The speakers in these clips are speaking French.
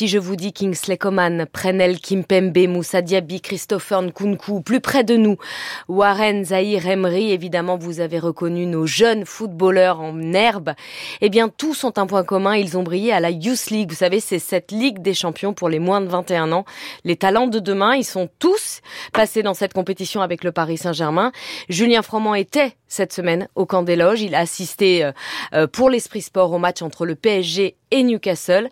Si je vous dis Kingsley Coman, Prenel Kimpembe, Moussa Diaby, Christopher Nkunku, plus près de nous, Warren Zahir Emery, évidemment vous avez reconnu nos jeunes footballeurs en herbe. Eh bien tous ont un point commun, ils ont brillé à la Youth League. Vous savez, c'est cette ligue des champions pour les moins de 21 ans. Les talents de demain, ils sont tous passés dans cette compétition avec le Paris Saint-Germain. Julien Froment était cette semaine au camp des loges. Il a assisté euh, euh, pour l'Esprit Sport au match entre le PSG et Newcastle.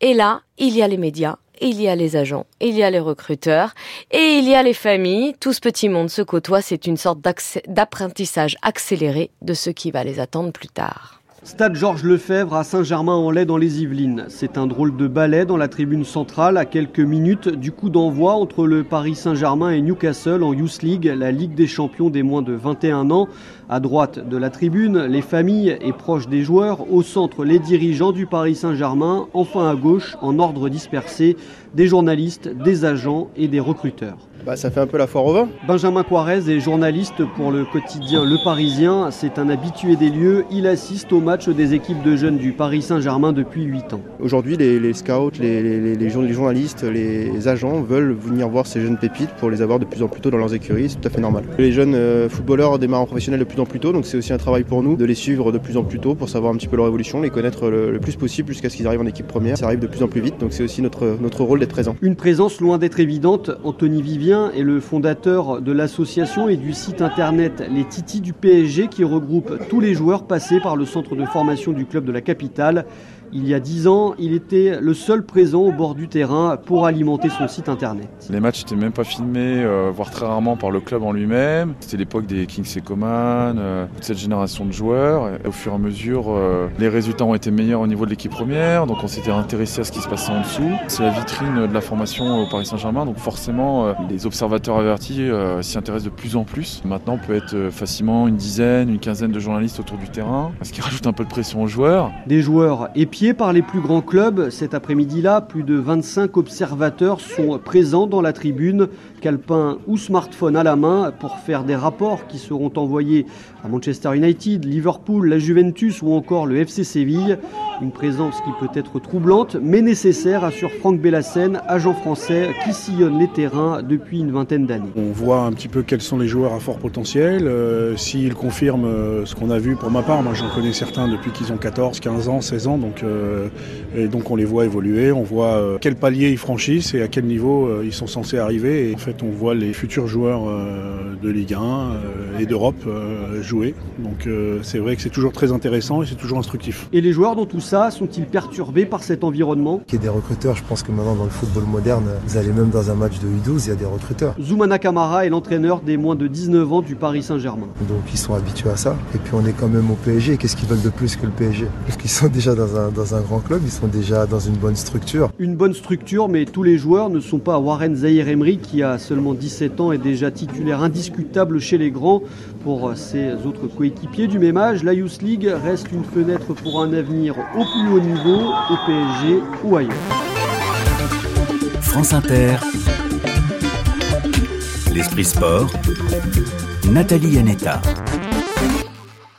Et là, il y a les médias, il y a les agents, il y a les recruteurs et il y a les familles. Tout ce petit monde se côtoie. C'est une sorte d'apprentissage accéléré de ce qui va les attendre plus tard. Stade Georges Lefebvre à Saint-Germain-en-Laye dans les Yvelines. C'est un drôle de ballet dans la tribune centrale à quelques minutes du coup d'envoi entre le Paris Saint-Germain et Newcastle en Youth League, la Ligue des champions des moins de 21 ans. À droite de la tribune, les familles et proches des joueurs. Au centre, les dirigeants du Paris Saint-Germain. Enfin à gauche, en ordre dispersé, des journalistes, des agents et des recruteurs. Bah, ça fait un peu la foire au vin. Benjamin Quarez est journaliste pour le quotidien Le Parisien. C'est un habitué des lieux. Il assiste au match des équipes de jeunes du Paris Saint-Germain depuis 8 ans. Aujourd'hui, les, scouts, les, journalistes, les agents veulent venir voir ces jeunes pépites pour les avoir de plus en plus tôt dans leurs écuries. C'est tout à fait normal. Les jeunes euh, footballeurs démarrent en professionnel de plus en plus tôt, donc c'est aussi un travail pour nous de les suivre de plus en plus tôt pour savoir un petit peu leur évolution, les connaître le, plus possible jusqu'à ce qu'ils arrivent en équipe première. Ça arrive de plus en plus vite, donc c'est aussi notre, notre rôle d'être présent. Une présence loin d'être évidente. Anthony Vivien est le fondateur de l'association et du site internet Les Titis du PSG qui regroupe tous les joueurs passés par le centre de formation du club de la capitale. Il y a dix ans, il était le seul présent au bord du terrain pour alimenter son site internet. Les matchs n'étaient même pas filmés, euh, voire très rarement par le club en lui-même. C'était l'époque des Kings et Coman, euh, toute cette génération de joueurs. Et au fur et à mesure, euh, les résultats ont été meilleurs au niveau de l'équipe première, donc on s'était intéressé à ce qui se passait en dessous. C'est la vitrine de la formation au Paris Saint-Germain, donc forcément, les observateurs avertis s'y intéressent de plus en plus. Maintenant, on peut être facilement une dizaine, une quinzaine de journalistes autour du terrain, ce qui rajoute un peu de pression aux joueurs. Des joueurs par les plus grands clubs, cet après-midi-là, plus de 25 observateurs sont présents dans la tribune, calepin ou smartphone à la main, pour faire des rapports qui seront envoyés à Manchester United, Liverpool, la Juventus ou encore le FC Séville. Une présence qui peut être troublante, mais nécessaire, assure Franck Bellassène, agent français qui sillonne les terrains depuis une vingtaine d'années. On voit un petit peu quels sont les joueurs à fort potentiel, euh, s'ils confirment euh, ce qu'on a vu pour ma part. Moi, j'en connais certains depuis qu'ils ont 14, 15 ans, 16 ans, donc, euh, et donc on les voit évoluer, on voit quel palier ils franchissent et à quel niveau ils sont censés arriver. Et en fait, on voit les futurs joueurs de Ligue 1 et d'Europe jouer. Donc c'est vrai que c'est toujours très intéressant et c'est toujours instructif. Et les joueurs dans tout ça sont-ils perturbés par cet environnement Il y a des recruteurs, je pense que maintenant dans le football moderne, vous allez même dans un match de U12, il y a des recruteurs. Zoumana Kamara est l'entraîneur des moins de 19 ans du Paris Saint-Germain. Donc ils sont habitués à ça. Et puis on est quand même au PSG. Qu'est-ce qu'ils veulent de plus que le PSG Parce qu'ils sont déjà dans un, dans un grand club, ils sont déjà dans une bonne structure. Une bonne structure, mais tous les joueurs ne sont pas Warren Zahir Emery qui a seulement 17 ans et déjà titulaire indiscutable chez les grands. Pour ses autres coéquipiers du même âge, la Youth League reste une fenêtre pour un avenir au plus haut niveau, au PSG ou ailleurs. France Inter, l'esprit sport, Nathalie Yanetta.